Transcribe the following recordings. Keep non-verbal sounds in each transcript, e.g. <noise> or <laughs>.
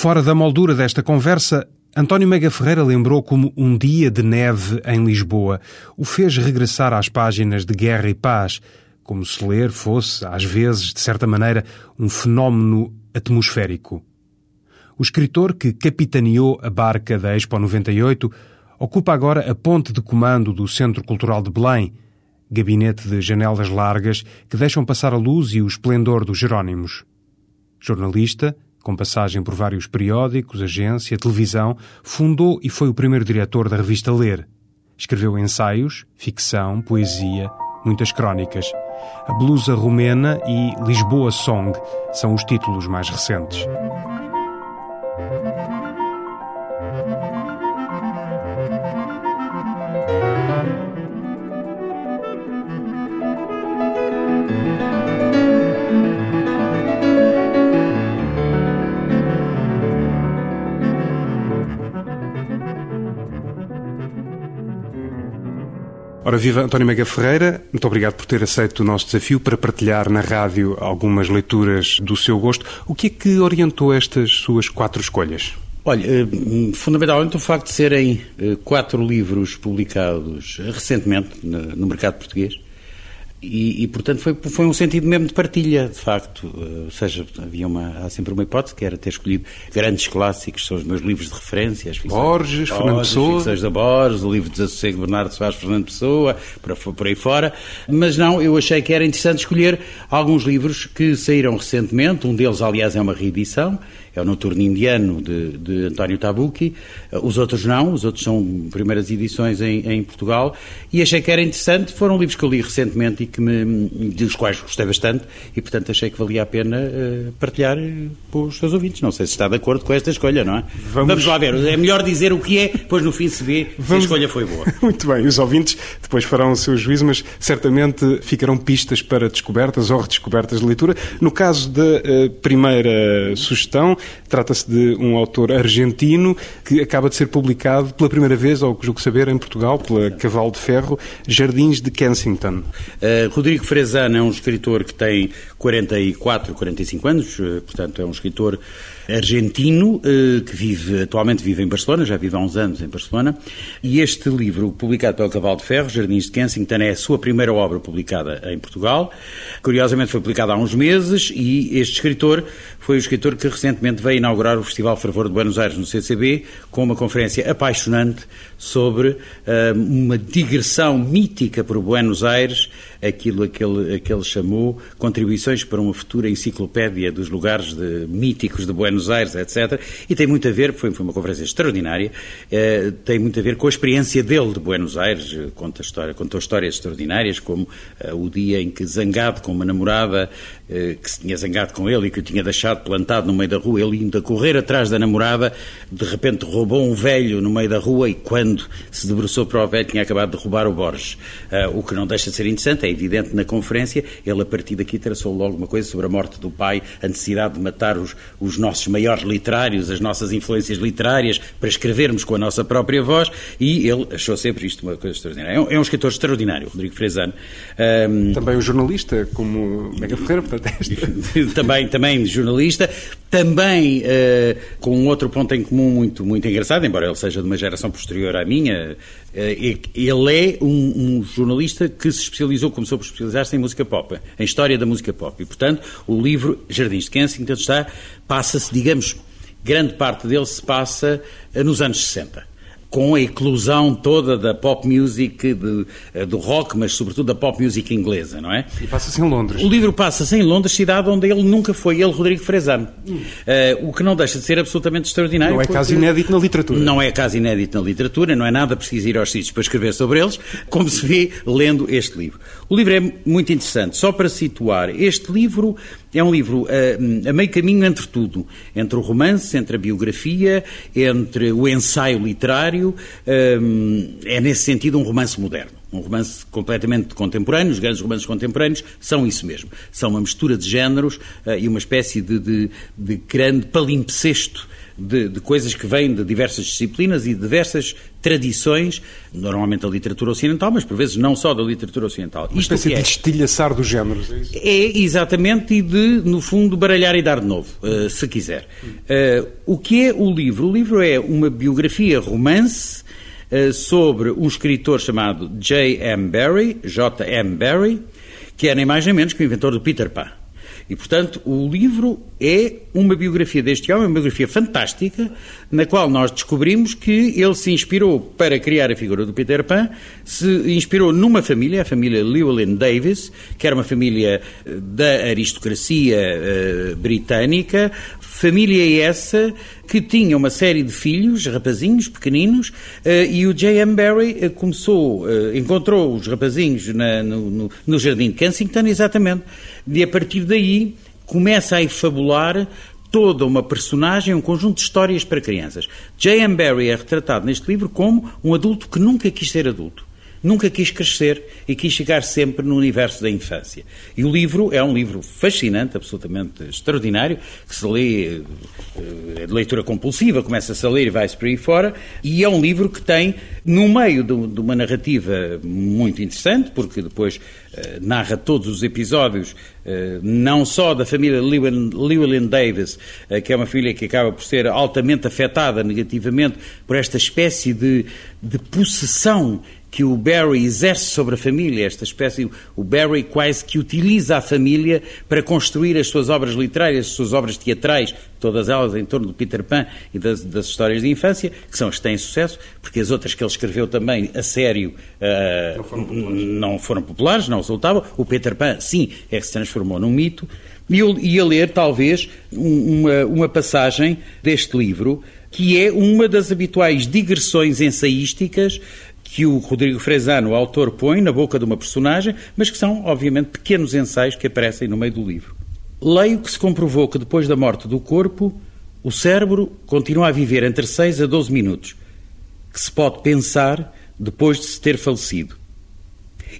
Fora da moldura desta conversa, António Mega Ferreira lembrou como um dia de neve em Lisboa o fez regressar às páginas de Guerra e Paz, como se ler fosse, às vezes, de certa maneira, um fenómeno atmosférico. O escritor que capitaneou a barca da Expo 98 ocupa agora a ponte de comando do Centro Cultural de Belém, gabinete de janelas largas que deixam passar a luz e o esplendor dos Jerónimos. Jornalista, com passagem por vários periódicos, agência, televisão, fundou e foi o primeiro diretor da revista Ler. Escreveu ensaios, ficção, poesia, muitas crónicas. A Blusa Romena e Lisboa Song são os títulos mais recentes. Ora, viva António Mega Ferreira, muito obrigado por ter aceito o nosso desafio para partilhar na rádio algumas leituras do seu gosto. O que é que orientou estas suas quatro escolhas? Olha, eh, fundamentalmente o facto de serem eh, quatro livros publicados recentemente no mercado português e, e, portanto, foi, foi um sentido mesmo de partilha, de facto. Uh, ou seja, havia uma, há sempre uma hipótese, que era ter escolhido grandes clássicos, são os meus livros de referência. As ficções, Borges, Borges, Fernando Pessoa. As ficções da Borges, o livro de Desassossego de Bernardo Soares, Fernando Pessoa, por, por aí fora. Mas não, eu achei que era interessante escolher alguns livros que saíram recentemente. Um deles, aliás, é uma reedição, é o Noturno Indiano, de, de António Tabucchi. Uh, os outros não, os outros são primeiras edições em, em Portugal. E achei que era interessante. Foram livros que eu li recentemente e que me, dos quais gostei bastante e, portanto, achei que valia a pena uh, partilhar uh, com os seus ouvintes. Não sei se está de acordo com esta escolha, não é? Vamos, Vamos lá ver. É melhor dizer o que é, depois no fim se vê Vamos... se a escolha foi boa. <laughs> Muito bem. Os ouvintes depois farão o seu juízo, mas certamente ficarão pistas para descobertas ou redescobertas de leitura. No caso da uh, primeira sugestão, trata-se de um autor argentino que acaba de ser publicado pela primeira vez, ao que julgo saber, em Portugal, pela Cavalo de Ferro, Jardins de Kensington. Uh, Rodrigo Frezano é um escritor que tem 44, 45 anos, uh, portanto é um escritor argentino uh, que vive, atualmente vive em Barcelona, já vive há uns anos em Barcelona, e este livro, publicado pelo Cavalo de Ferro, Jardins de Kensington, é a sua primeira obra publicada em Portugal. Curiosamente foi publicada há uns meses e este escritor foi o escritor que recentemente veio inaugurar o Festival Fervor de Buenos Aires no CCB com uma conferência apaixonante sobre uh, uma digressão mítica por Buenos Aires, aquilo a que, ele, a que ele chamou contribuições para uma futura enciclopédia dos lugares de, míticos de Buenos Aires, etc. E tem muito a ver, foi, foi uma conferência extraordinária, uh, tem muito a ver com a experiência dele de Buenos Aires, conta história, contou histórias extraordinárias, como uh, o dia em que, zangado com uma namorada, que se tinha zangado com ele e que o tinha deixado plantado no meio da rua, ele indo a correr atrás da namorada, de repente roubou um velho no meio da rua e quando quando se debruçou para o velho, tinha acabado de roubar o Borges. Uh, o que não deixa de ser interessante, é evidente na conferência, ele a partir daqui traçou logo uma coisa sobre a morte do pai, a necessidade de matar os, os nossos maiores literários, as nossas influências literárias, para escrevermos com a nossa própria voz, e ele achou sempre isto uma coisa extraordinária. É um, é um escritor extraordinário, Rodrigo Frezano. Um, também um jornalista, como Mega Ferreira, portanto, é <laughs> também, também jornalista, também uh, com um outro ponto em comum muito, muito engraçado, embora ele seja de uma geração posterior à minha. Eh, ele é um, um, jornalista que se especializou, começou por especializar-se em música pop, em história da música pop. E, portanto, o livro Jardins de Kensington está, passa-se, digamos, grande parte dele se passa eh, nos anos 60 com a eclosão toda da pop music, de, eh, do rock, mas sobretudo da pop music inglesa, não é? E passa-se em Londres. O livro passa-se em Londres, cidade onde ele nunca foi, ele, Rodrigo Frezano. Hum. Uh, o que não deixa de ser absolutamente extraordinário. Não é caso inédito na literatura. Não é caso inédito na literatura, não é nada preciso ir aos sítios para escrever sobre eles, como se vê lendo este livro. O livro é muito interessante. Só para situar, este livro é um livro uh, a meio caminho entre tudo, entre o romance, entre a biografia, entre o ensaio literário. Uh, é nesse sentido um romance moderno. Um romance completamente contemporâneo, os grandes romances contemporâneos são isso mesmo. São uma mistura de géneros uh, e uma espécie de, de, de grande palimpsesto de, de, coisas que vêm de diversas disciplinas e de diversas tradições, normalmente da literatura ocidental, mas por vezes não só da literatura ocidental. Uma Isto espécie é? de estilhaçar dos géneros, é isso? É, exatamente, e de, no fundo, baralhar e dar de novo, uh, se quiser. Uh, o que é o livro? O livro é uma biografia romance uh, sobre um escritor chamado J.M. Barrie, J.M. Barrie, que é nem mais nem menos que o inventor do Peter Pan. E, portanto, o livro é uma biografia deste homem, uma biografia fantástica, na qual nós descobrimos que ele se inspirou para criar a figura do Peter Pan, se inspirou numa família, a família Llewellyn Davis, que era uma família eh, da aristocracia uh, britânica, família essa que tinha uma série de filhos, rapazinhos pequeninos, uh, e o J.M. Barry uh, começou, encontrou os rapazinhos na, no, no, jardim de Kensington, exatamente, e a partir daí começa a efabular toda uma personagem, um conjunto de histórias para crianças. J.M. Barrie é retratado neste livro como um adulto que nunca quis ser adulto. Nunca quis crescer e quis chegar sempre no universo da infância. E o livro é um livro fascinante, absolutamente extraordinário, que se lê é de leitura compulsiva, começa-se a ler e vai-se por aí fora, e é um livro que tem, no meio de, uma narrativa muito interessante, porque depois uh, narra todos os episódios, uh, não só da família Llewellyn Davis, que é uma família que acaba por ser altamente afetada negativamente por esta espécie de, de possessão que o Barry exerce sobre a família, esta espécie, o Barry quase que utiliza a família para construir as suas obras literárias, as suas obras teatrais, todas elas em torno do Peter Pan e das, das histórias de infância, que são as que têm sucesso, porque as outras que ele escreveu também a sério uh, não, foram não, foram populares, não resultavam. O Peter Pan, sim, é que se transformou num mito. E eu ia ler, talvez, uma, uma passagem deste livro, que é uma das habituais digressões ensaísticas que o Rodrigo Frezano, o autor, põe na boca de uma personagem, mas que são, obviamente, pequenos ensaios que aparecem no meio do livro. Leio que se comprovou que depois da morte do corpo, o cérebro continua a viver entre 6 a 12 minutos, que se pode pensar depois de se ter falecido.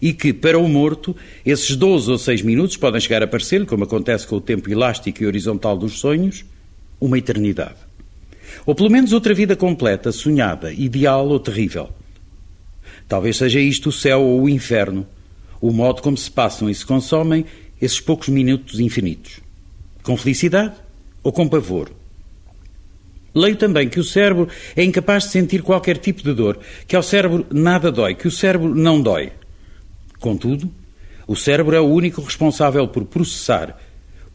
E que, para o morto, esses 12 ou 6 minutos podem chegar a parecer, como acontece com o tempo elástico e horizontal dos sonhos, uma eternidade. Ou pelo menos outra vida completa, sonhada, ideal ou terrível. Talvez seja isto o céu ou o inferno, o modo como se passam e se consomem esses poucos minutos infinitos. Com felicidade ou com pavor. Leio também que o cérebro é incapaz de sentir qualquer tipo de dor, que ao cérebro nada dói, que o cérebro não dói. Contudo, o cérebro é o único responsável por processar,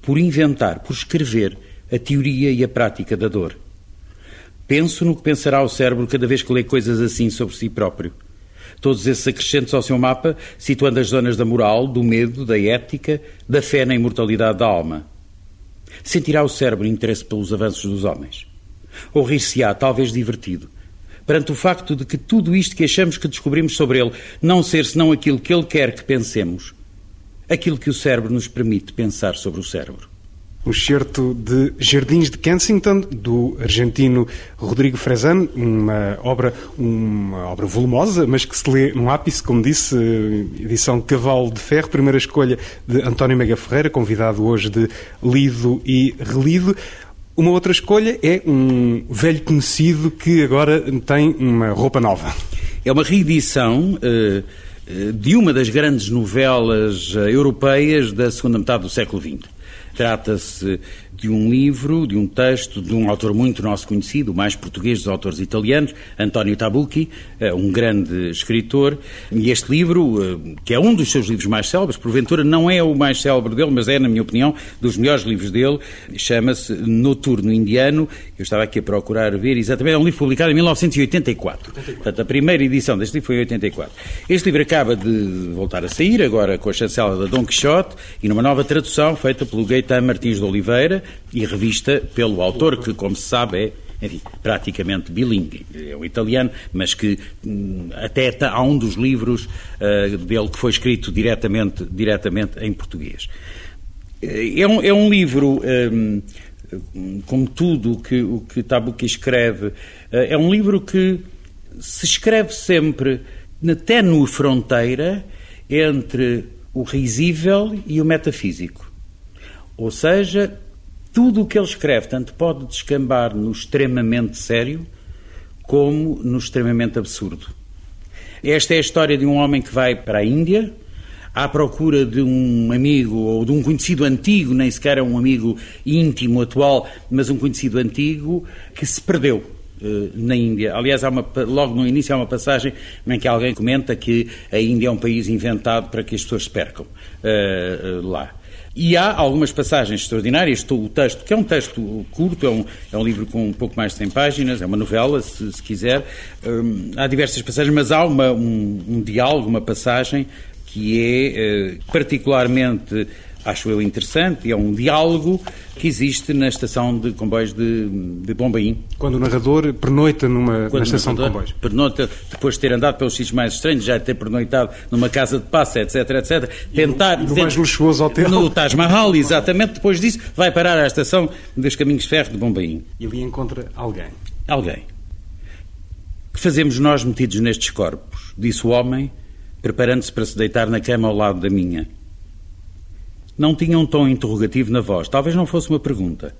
por inventar, por escrever a teoria e a prática da dor. Penso no que pensará o cérebro cada vez que lê coisas assim sobre si próprio todos esses acrescentos ao seu mapa, situando as zonas da moral, do medo, da ética, da fé na imortalidade da alma. Sentirá o cérebro interesse pelos avanços dos homens? Ou rir-se-á, talvez divertido, perante o facto de que tudo isto que achamos que descobrimos sobre ele não ser senão aquilo que ele quer que pensemos, aquilo que o cérebro nos permite pensar sobre o cérebro? Um excerto de Jardins de Kensington, do argentino Rodrigo Frezan, uma obra, uma obra volumosa, mas que se lê num ápice, como disse, edição Cavalo de Ferro, primeira escolha de António Mega Ferreira, convidado hoje de Lido e Relido. Uma outra escolha é um velho conhecido que agora tem uma roupa nova. É uma reedição uh, de uma das grandes novelas uh, europeias da segunda metade do século XX. Trata-se de um livro, de um texto de um autor muito nosso conhecido, o mais português dos autores italianos, António Tabucchi, eh, um grande escritor. E este livro, eh, que é um dos seus livros mais célebres, porventura não é o mais célebre dele, mas é, na minha opinião, dos melhores livros dele, chama-se Noturno Indiano. Eu estava aqui a procurar ver exatamente, é um livro publicado em 1984. 84. Portanto, a primeira edição deste livro foi em 84. Este livro acaba de voltar a sair, agora com a chancela da Dom Quixote, e numa nova tradução feita pelo Gaetan Martins de Oliveira, e revista pelo autor, que, como se sabe, é enfim, praticamente bilingue. É um italiano, mas que hum, até há um dos livros uh, dele que foi escrito diretamente, diretamente em português. Eh, é um, é um livro, um, como tudo o que, o que escreve, uh, é um livro que se escreve sempre na ténue fronteira entre o risível e o metafísico. Ou seja, tudo o que ele escreve, tanto pode descambar no extremamente sério como no extremamente absurdo. Esta é a história de um homem que vai para a Índia à procura de um amigo ou de um conhecido antigo, nem sequer é um amigo íntimo, atual, mas um conhecido antigo que se perdeu uh, na Índia. Aliás, uma, logo no início há uma passagem em que alguém comenta que a Índia é um país inventado para que as pessoas se percam uh, uh, lá. E há algumas passagens extraordinárias. O texto, que é um texto curto, é um, é um livro com um pouco mais de 100 páginas, é uma novela, se, se quiser. Um, há diversas passagens, mas há uma, um, um diálogo, uma passagem que é uh, particularmente acho eu interessante, é um diálogo que existe na estação de comboios de, de Bombaim. Quando o narrador pernoita numa na estação de comboios. Pernoita, depois de ter andado pelos sítios mais estranhos, já ter pernoitado numa casa de passe, etc, etc. Tentar... No, no mais luxuoso hotel. No Taj Mahal, exatamente. Depois disso, vai parar à estação dos caminhos de ferro de Bombaim. E ali encontra alguém. Alguém. Que fazemos nós metidos nestes corpos? Disse o homem, preparando-se para se deitar na cama ao lado da minha. Não tinha um tom interrogativo na voz, talvez não fosse uma pergunta.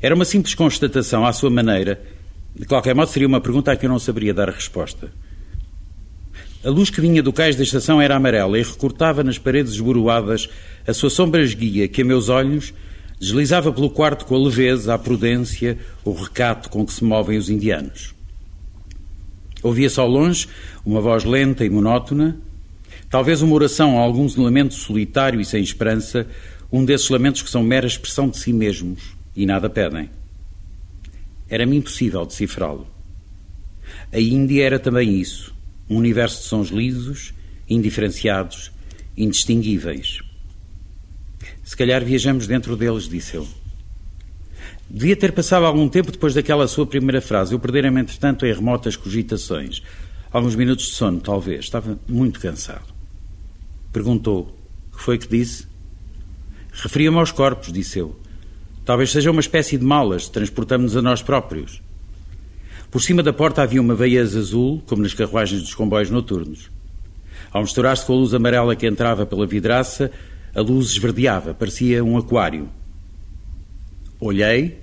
Era uma simples constatação à sua maneira. De qualquer modo, seria uma pergunta a que eu não saberia dar resposta. A luz que vinha do cais da estação era amarela e recortava nas paredes esboroadas a sua sombra esguia que, a meus olhos, deslizava pelo quarto com a leveza, a prudência, o recato com que se movem os indianos. Ouvia-se ao longe uma voz lenta e monótona, Talvez uma oração a alguns lamentos solitário e sem esperança, um desses lamentos que são mera expressão de si mesmos e nada pedem. Era-me impossível decifrá-lo. A Índia era também isso, um universo de sons lisos, indiferenciados, indistinguíveis. Se calhar viajamos dentro deles, disse eu. Devia ter passado algum tempo depois daquela sua primeira frase. Eu perdera-me, entretanto, em remotas cogitações. Alguns minutos de sono, talvez. Estava muito cansado. Perguntou. Que foi que disse? Referia-me aos corpos, disse eu. Talvez seja uma espécie de malas, transportamos-nos a nós próprios. Por cima da porta havia uma veiaz azul, como nas carruagens dos comboios noturnos. Ao misturar-se com a luz amarela que entrava pela vidraça, a luz esverdeava, parecia um aquário. Olhei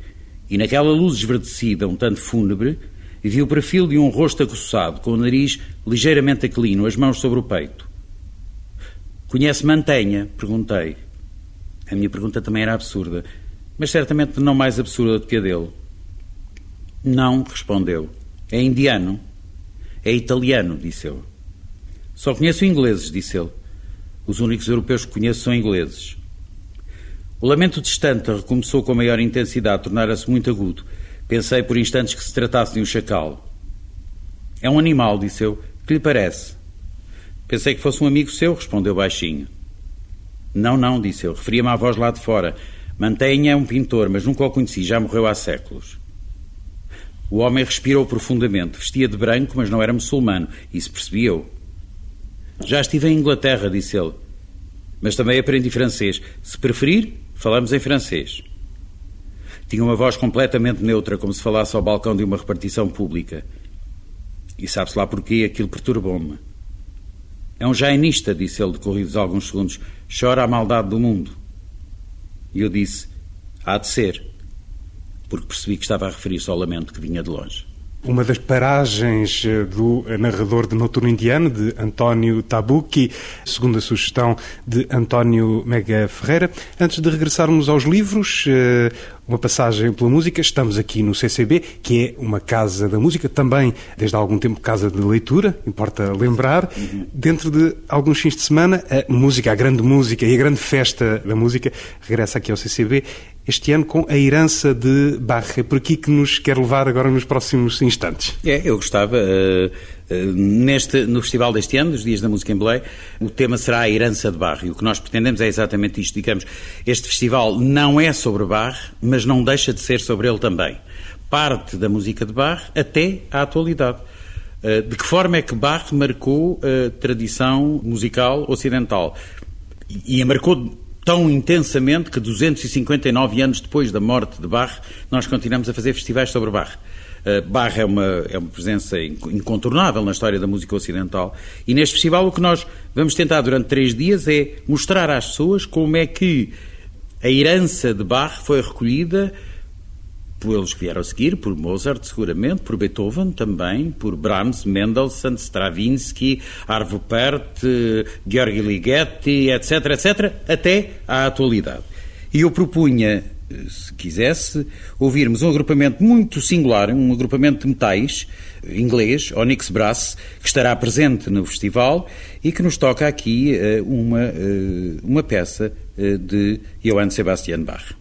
e naquela luz esverdecida, um tanto fúnebre, vi o perfil de um rosto aguçado, com o nariz ligeiramente aquilino, as mãos sobre o peito. Conhece Mantenha? Perguntei. A minha pergunta também era absurda, mas certamente não mais absurda do que a dele. Não, respondeu. É indiano. É italiano, disse eu. Só conheço ingleses, disse ele. Os únicos europeus que conheço são ingleses. O lamento distante recomeçou com maior intensidade, tornara-se muito agudo. Pensei por instantes que se tratasse de um chacal. É um animal, disse eu. Que lhe parece? Pensei que fosse um amigo seu, respondeu baixinho. Não, não, disse eu. Referia-me à voz lá de fora. Mantenha é um pintor, mas nunca o conheci, já morreu há séculos. O homem respirou profundamente. Vestia de branco, mas não era muçulmano. Isso percebi eu. Já estive em Inglaterra, disse ele. Mas também aprendi francês. Se preferir, falamos em francês. Tinha uma voz completamente neutra, como se falasse ao balcão de uma repartição pública. E sabe-se lá porquê, aquilo perturbou-me. É um jainista, disse ele, decorridos alguns segundos. Chora a maldade do mundo. E eu disse: Há de ser. Porque percebi que estava a referir-se ao lamento que vinha de longe uma das paragens eh, do narrador de Noturno Indiano, de António Tabucchi, segundo a sugestão de António Mega Ferreira. Antes de regressarmos aos livros, eh, uma passagem pela música. Estamos aqui no CCB, que é uma casa da música, também desde há algum tempo casa de leitura, importa lembrar. Dentro de alguns fins de semana, a música, a grande música e a grande festa da música regressa aqui ao CCB este ano com a herança de. É por aqui que nos quer levar agora nos próximos instantes. É, eu gostava. Uh, neste, no festival deste ano, dos Dias da Música em Belém, o tema será a herança de Bach. E o que nós pretendemos é exatamente isto. Digamos, este festival não é sobre Bach, mas não deixa de ser sobre ele também. Parte da música de Bach até à atualidade. Uh, de que forma é que Bach marcou a tradição musical ocidental? E a marcou tão intensamente que 259 anos depois da morte de Bach, nós continuamos a fazer festivais sobre Bach. Uh, Bach é uma, é uma presença incontornável na história da música ocidental e neste festival o que nós vamos tentar durante três dias é mostrar às pessoas como é que A herança de Bach foi recolhida pelos que vieram a seguir, por Mozart seguramente, por Beethoven também, por Brahms, Mendelssohn, Stravinsky, Arvo Pärt, Georgi Ligeti, etc, etc, até à atualidade. E eu propunha, se quisesse, ouvirmos um agrupamento muito singular, um agrupamento de metais inglês, Onyx Brass, que estará presente no festival e que nos toca aqui uh, uma, uh, uma peça uh, de Johann Sebastian Bach.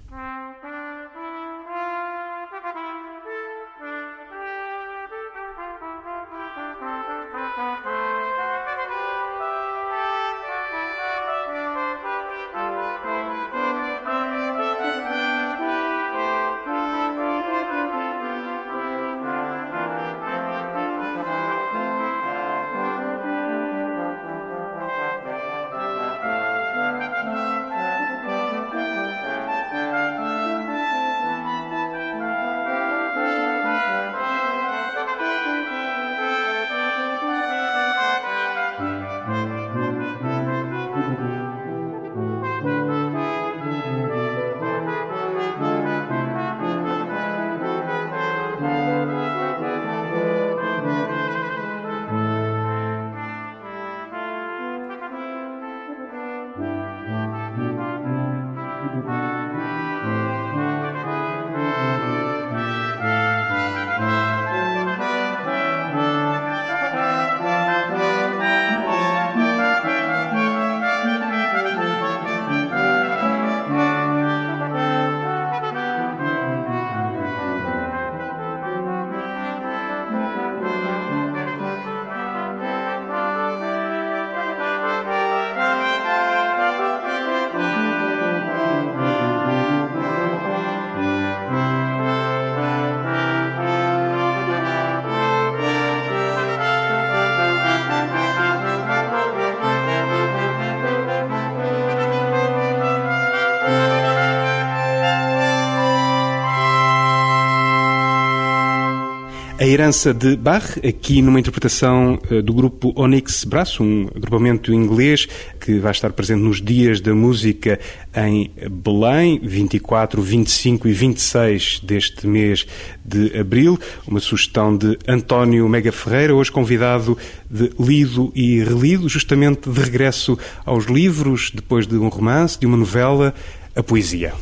Herança de Bach, aqui numa interpretação eh, do grupo Onyx Brass, um agrupamento inglês que vai estar presente nos Dias da Música em Belém, 24, 25 e 26 deste mês de abril. Uma sugestão de António Mega Ferreira, hoje convidado de Lido e Relido, justamente de regresso aos livros, depois de um romance, de uma novela, a poesia.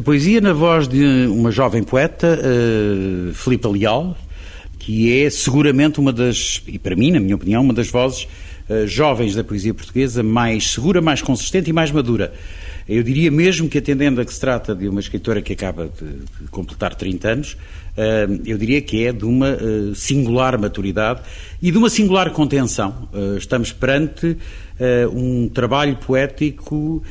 A poesia na voz de uma jovem poeta, uh, Filipa Leal, que é seguramente uma das, e para mim, na minha opinião, uma das vozes uh, jovens da poesia portuguesa mais segura, mais consistente e mais madura. Eu diria mesmo que, atendendo a que se trata de uma escritora que acaba de, de completar 30 anos, eu diria que é de uma uh, singular maturidade e de uma singular contenção. Uh, estamos perante um trabalho poético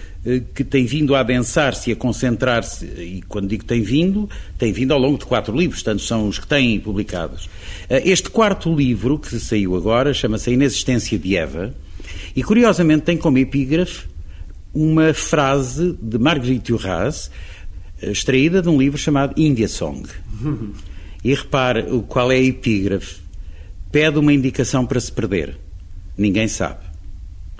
que tem vindo a adensar-se e a concentrar-se, e quando digo tem vindo, tem vindo ao longo de quatro livros, tanto são os que têm publicados. Este quarto livro, que saiu agora, chama-se A Inexistência de Eva, e curiosamente tem como epígrafe uma frase de Marguerite Duras, eh, extraída de um livro chamado India Song. E repare qual é a epígrafe. Pede uma indicação para se perder. Ninguém sabe.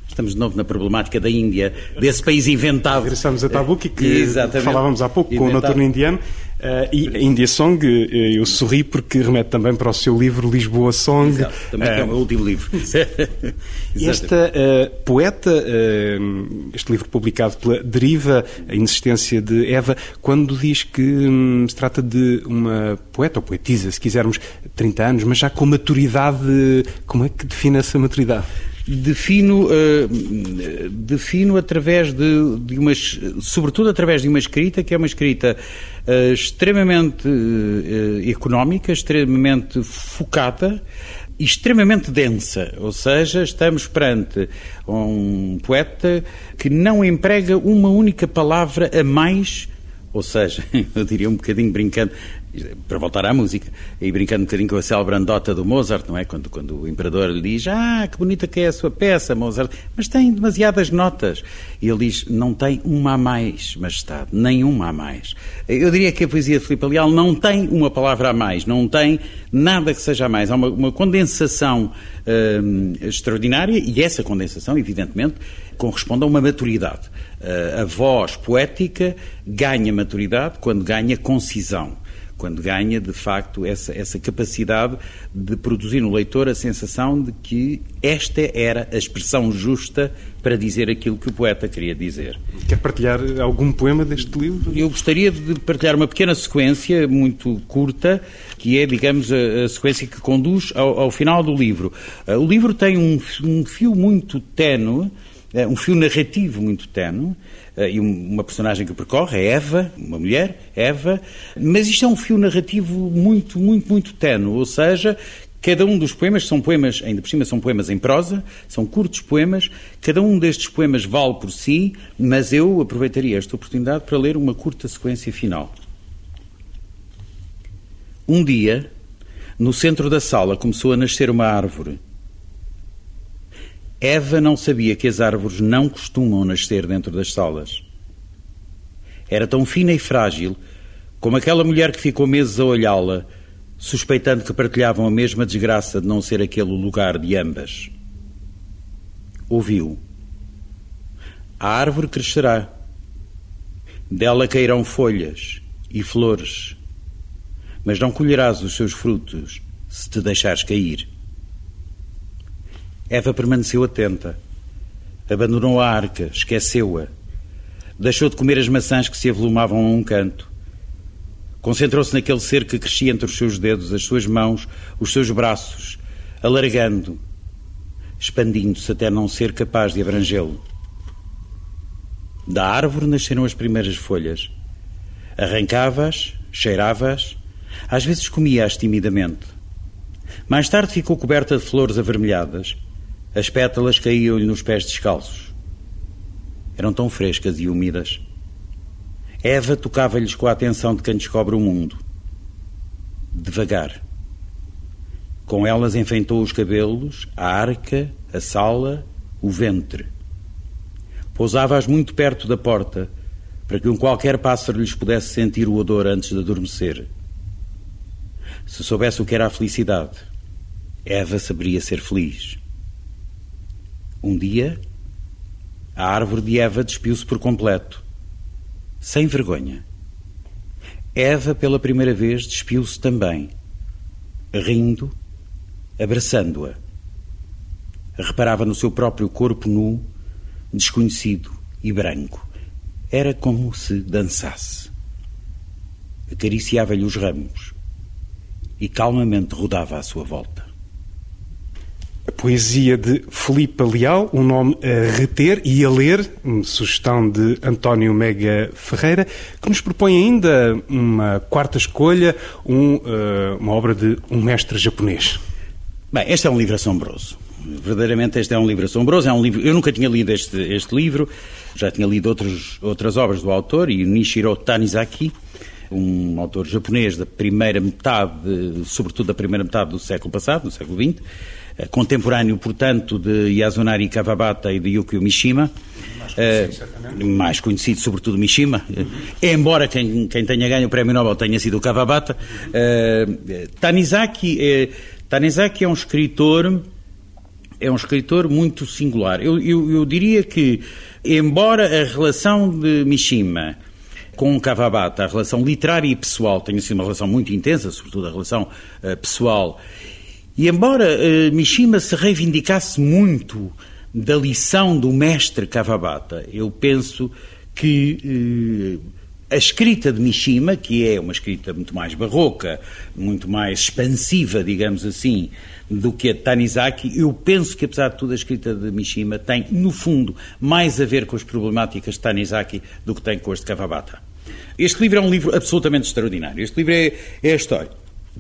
Estamos de novo na problemática da Índia, desse país inventado. Regressamos a Tabuki, que Exatamente. falávamos há pouco inventado. com o Noturno Indiano. Uh, e a India Song, uh, eu sorri porque remete também para o seu livro Lisboa Song. Exato, também uh, é o meu último livro. <laughs> esta poeta, este livro publicado pela Deriva, A Inexistência de Eva, quando diz que um, se trata de uma poeta ou poetisa, se quisermos, 30 anos, mas já com maturidade, como é que define essa maturidade? Defino, uh, defino através de, de umas, sobretudo através de uma escrita que é uma escrita uh, extremamente uh, económica, extremamente focada extremamente densa, ou seja, estamos perante um poeta que não emprega uma única palavra a mais ou seja, <laughs> eu diria um bocadinho brincando, para voltar à música, e brincando um bocadinho com a célebre andota do Mozart, não é? Quando, quando o imperador lhe diz, ah, que bonita que é a sua peça, Mozart, mas tem demasiadas notas. E ele diz, não tem uma a mais, majestade, nenhuma a mais. Eu diria que a poesia de Filipe Leal não tem uma palavra a mais, não tem nada que seja a mais. Há uma, uma condensação hum, extraordinária, e essa condensação, evidentemente, corresponde a uma maturidade. Uh, a voz poética ganha maturidade quando ganha concisão quando ganha, de facto, essa, essa capacidade de produzir no leitor a sensação de que esta era a expressão justa para dizer aquilo que o poeta queria dizer. Quer partilhar algum poema deste livro? Eu gostaria de partilhar uma pequena sequência, muito curta, que é, digamos, a, a sequência que conduz ao, ao, final do livro. Uh, o livro tem um, um fio muito tenue, um fio narrativo muito tenue, eh, e uma personagem que percorre é Eva, uma mulher, Eva, mas isto é um fio narrativo muito, muito, muito tenue, ou seja, Cada um dos poemas são poemas, ainda por cima são poemas em prosa, são curtos poemas, cada um destes poemas vale por si, mas eu aproveitaria esta oportunidade para ler uma curta sequência final. Um dia, no centro da sala, começou a nascer uma árvore. Eva não sabia que as árvores não costumam nascer dentro das salas. Era tão fina e frágil como aquela mulher que ficou meses a olhá-la, suspeitando que partilhavam a mesma desgraça de não ser aquele o lugar de ambas. Ouviu. A árvore crescerá. Dela cairão folhas e flores, mas não colherás os seus frutos se te deixares cair. Eva permaneceu atenta. Abandonou a arca, esqueceu-a. Deixou de comer as maçãs que se avolumavam a um canto. Concentrou-se naquele ser que crescia entre os seus dedos, as suas mãos, os seus braços, alargando, expandindo-se até não ser capaz de abrangê-lo. Da árvore nasceram as primeiras folhas. Arrancava-as, cheirava-as, às vezes comia-as timidamente. Mais tarde ficou coberta de flores avermelhadas as pétalas caíam-lhe nos pés descalços. Eram tão frescas e úmidas. Eva tocava-lhes com a atenção de quem descobre o mundo. Devagar. Com elas enfeitou os cabelos, a arca, a sala, o ventre. Pousava-as muito perto da porta, para que um qualquer pássaro lhes pudesse sentir o odor antes de adormecer. Se soubesse o que era a felicidade, Eva saberia ser feliz. Um dia, a árvore de Eva despiu-se por completo, sem vergonha. Eva, pela primeira vez, despiu-se também, rindo, abraçando-a. Reparava no seu próprio corpo nu, desconhecido e branco. Era como se dançasse. Acariciava-lhe os ramos e calmamente rodava à sua volta. Poesia de Felipe Leal, um nome a reter e a ler, sugestão de António Mega Ferreira, que nos propõe ainda uma quarta escolha, um, uh, uma obra de um mestre japonês. Bem, este é um livro assombroso. Verdadeiramente este é um livro assombroso. É um livro. Eu nunca tinha lido este, este livro, já tinha lido outros, outras obras do autor, e Nishiro Tanizaki, um autor japonês da primeira metade, sobretudo da primeira metade do século passado, do século XX, contemporâneo, portanto, de Yasunari Kawabata e de Yukio Mishima. Mais conhecido, uh, mais conhecido sobretudo Mishima, uh, embora quem, quem, tenha ganho o Prémio Nobel tenha sido o Kawabata. Uh, Tanizaki, Tanizaki é um escritor é um escritor muito singular. Eu, eu, eu, diria que, embora a relação de Mishima com Kawabata, a relação literária e pessoal, tenha sido uma relação muito intensa, sobretudo a relação uh, pessoal, e embora uh, Mishima se reivindicasse muito da lição do mestre Kawabata, eu penso que uh, a escrita de Mishima, que é uma escrita muito mais barroca, muito mais expansiva, digamos assim, do que a de Tanizaki, eu penso que, apesar de tudo, a escrita de Mishima tem, no fundo, mais a ver com as problemáticas de Tanizaki do que tem com as de Kawabata. Este livro é um livro absolutamente extraordinário. Este livro é, é a história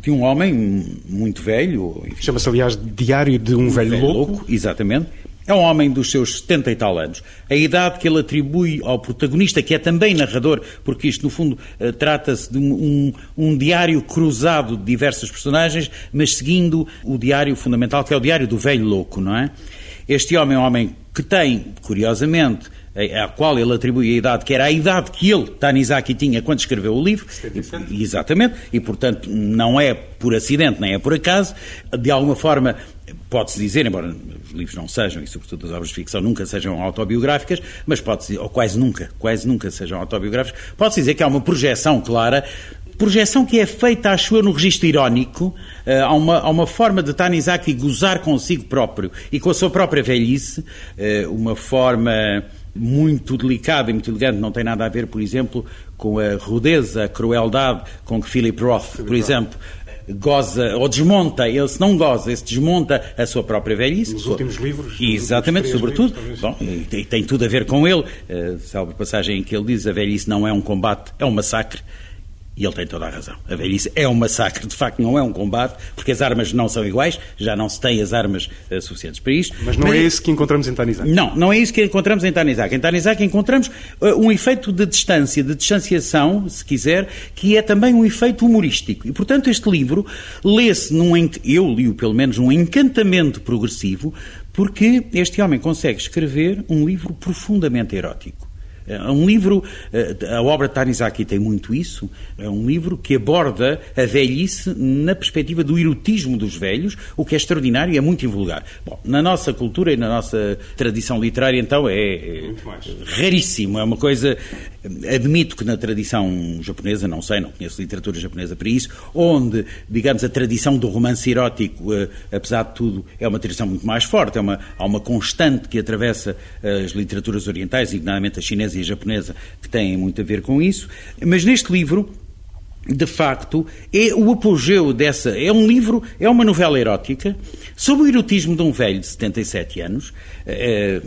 de um homem muito velho. Chama-se, aliás, Diário de um, um Velho, velho louco. louco. Exatamente. É um homem dos seus 70 e tal anos. A idade que ele atribui ao protagonista, que é também narrador, porque isto, no fundo, eh, trata-se de um, um, um, diário cruzado de diversas personagens, mas seguindo o diário fundamental, que é o diário do velho louco, não é? Este homem é um homem que tem, curiosamente, à qual ele atribui a idade, que era a idade que ele, Tanizaki, tinha quando escreveu o livro. E, exatamente, e portanto não é por acidente, nem é por acaso. De alguma forma, pode-se dizer, embora os livros não sejam, e sobretudo as obras de ficção nunca sejam autobiográficas, mas pode-se, ou quase nunca, quase nunca sejam autobiográficas, pode-se dizer que há uma projeção clara projeção que é feita, acho eu, no registro irónico, uh, há, uma, há uma forma de Tanizaki gozar consigo próprio e com a sua própria velhice, uh, uma forma muito delicada e muito elegante, não tem nada a ver, por exemplo, com a rudeza, a crueldade com que Philip Roth, por exemplo, goza ou desmonta, ele se não goza, ele se desmonta a sua própria velhice. Nos últimos livros. Exatamente, sobretudo. Livros, Bom, e tem tudo a ver com ele. Uh, salvo a passagem em que ele diz a velhice não é um combate, é um massacre. E ele tem toda a razão. A velhice é um massacre, de facto não é um combate, porque as armas não são iguais, já não se tem as armas uh, suficientes para isto. Mas não Mas, é isso que encontramos em Tanizaki? Não, não é isso que encontramos em Tanizaki. Em Tanizaki encontramos uh, um efeito de distância, de distanciação, se quiser, que é também um efeito humorístico. E, portanto, este livro lê-se num... Eu li-o, pelo menos, num encantamento progressivo, porque este homem consegue escrever um livro profundamente erótico. É um livro, eh, a obra de Tanizaki tem muito isso, é um livro que aborda a velhice na perspectiva do erotismo dos velhos, o que é extraordinário e é muito invulgar. Bom, na nossa cultura e na nossa tradição literária, então, é, é raríssimo, é uma coisa Admito que na tradição japonesa, não sei, não conheço literatura japonesa para isso, onde, digamos, a tradição do romance erótico, eh, apesar de tudo, é uma tradição muito mais forte, é uma, há uma constante que atravessa as literaturas orientais, nomeadamente a chinesa e japonesa, que têm muito a ver com isso. Mas neste livro, de facto, é o apogeu dessa. É um livro, é uma novela erótica sobre o erotismo de um velho de 77 anos. É,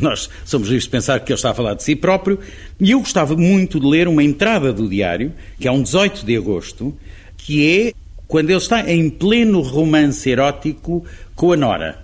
nós somos livres de pensar que ele está a falar de si próprio. E eu gostava muito de ler uma entrada do diário, que é um 18 de agosto, que é quando ele está em pleno romance erótico com a Nora.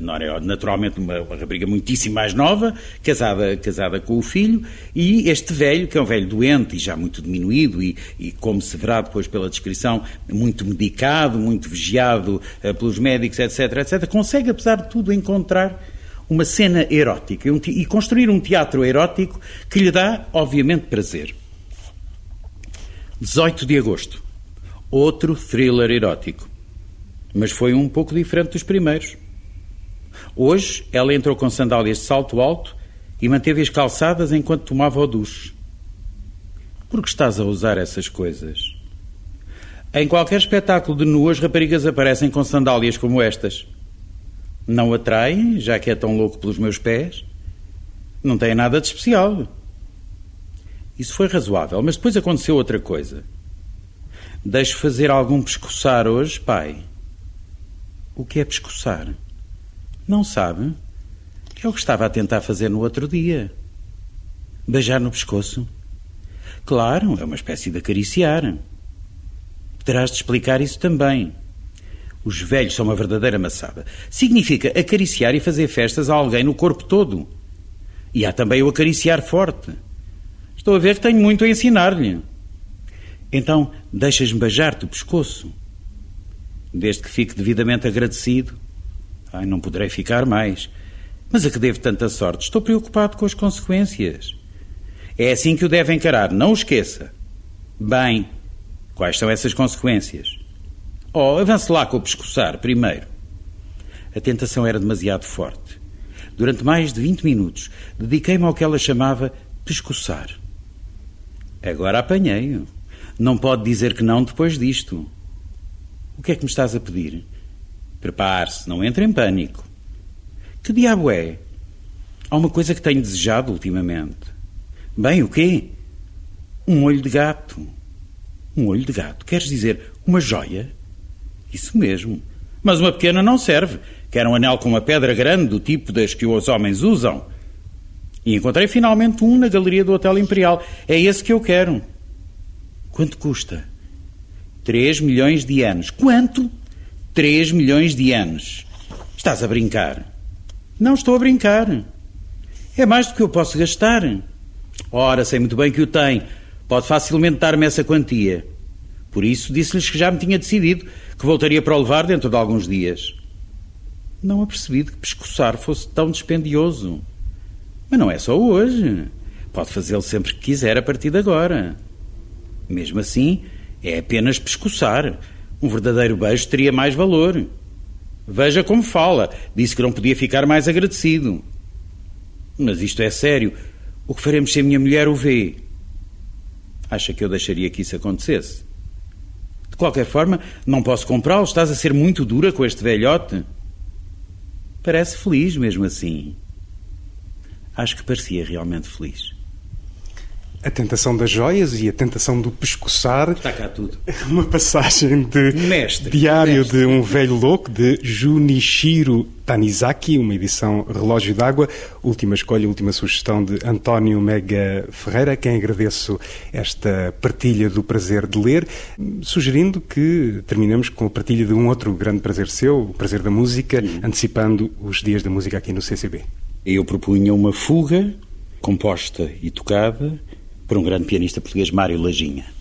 Nora é naturalmente uma, uma, rapariga muitíssimo mais nova, casada, casada com o filho, e este velho, que é um velho doente e já muito diminuído, e, e como se verá depois pela descrição, muito medicado, muito vigiado uh, pelos médicos, etc., etc., consegue, apesar de tudo, encontrar uma cena erótica um e construir um teatro erótico que lhe dá, obviamente, prazer. 18 de agosto. Outro thriller erótico. Mas foi um pouco diferente dos primeiros. Hoje ela entrou com sandálias de salto alto e manteve-as calçadas enquanto tomava o duche. Por que estás a usar essas coisas? Em qualquer espetáculo de nuas, raparigas aparecem com sandálias como estas. Não atraem, já que é tão louco pelos meus pés? Não tem nada de especial. Isso foi razoável, mas depois aconteceu outra coisa. Deixo fazer algum pescoçar hoje, pai. O que é pescoçar? Não sabe? É o que estava a tentar fazer no outro dia. Beijar no pescoço? Claro, é uma espécie de acariciar. Terás de explicar isso também. Os velhos são uma verdadeira maçada. Significa acariciar e fazer festas a alguém no corpo todo. E há também o acariciar forte. Estou a ver que tenho muito a ensinar-lhe. Então, deixas-me beijar-te o pescoço. Desde que fique devidamente agradecido, Ai, não poderei ficar mais. Mas a que devo tanta sorte? Estou preocupado com as consequências. É assim que o deve encarar, não o esqueça. Bem, quais são essas consequências? Oh, avance lá com o pescoçar, primeiro. A tentação era demasiado forte. Durante mais de 20 minutos, dediquei-me ao que ela chamava pescoçar. Agora apanhei-o. Não pode dizer que não depois disto. O que é que me estás a pedir? Prepare-se, não entre em pânico. Que diabo é? Há uma coisa que tenho desejado ultimamente. Bem, o quê? Um olho de gato. Um olho de gato. Queres dizer uma joia? Isso mesmo. Mas uma pequena não serve. Quero um anel com uma pedra grande, do tipo das que os homens usam. E encontrei finalmente um na galeria do Hotel Imperial. É esse que eu quero. Quanto custa? Três milhões de anos. Quanto? 3 milhões de anos. Estás a brincar? Não estou a brincar. É mais do que eu posso gastar. Ora, sei muito bem que o tem. Pode facilmente dar-me essa quantia. Por isso disse-lhes que já me tinha decidido que voltaria para o levar dentro de alguns dias. Não apercebi de que pescoçar fosse tão dispendioso. Mas não é só hoje. Pode fazê-lo sempre que quiser a partir de agora. Mesmo assim, é apenas pescoçar. Um verdadeiro beijo teria mais valor. Veja como fala. Disse que não podia ficar mais agradecido. Mas isto é sério. O que faremos se a minha mulher o vê? Acha que eu deixaria que isso acontecesse? De qualquer forma, não posso comprá-lo. Estás a ser muito dura com este velhote. Parece feliz mesmo assim. Acho que parecia realmente feliz. A tentação das joias e a tentação do pescoçar. Está cá tudo. Uma passagem de Mestre, Diário mestre. de um Velho Louco, de Junichiro Tanizaki, uma edição relógio d'água. Última escolha, última sugestão de António Mega Ferreira, a quem agradeço esta partilha do prazer de ler, sugerindo que terminemos com a partilha de um outro grande prazer seu, o prazer da música, antecipando os dias da música aqui no CCB. Eu propunha uma fuga composta e tocada por um grande pianista português, Mário Lajinha.